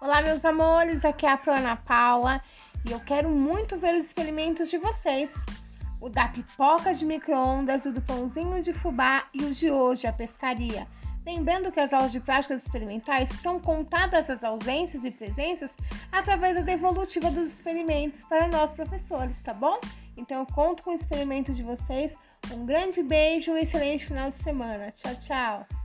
Olá, meus amores, aqui é a Ana Paula e eu quero muito ver os experimentos de vocês. O da pipoca de micro-ondas, o do pãozinho de fubá e o de hoje, a pescaria. Lembrando que as aulas de práticas experimentais são contadas as ausências e presenças através da devolutiva dos experimentos para nós professores, tá bom? Então eu conto com o experimento de vocês. Um grande beijo e um excelente final de semana. Tchau, tchau!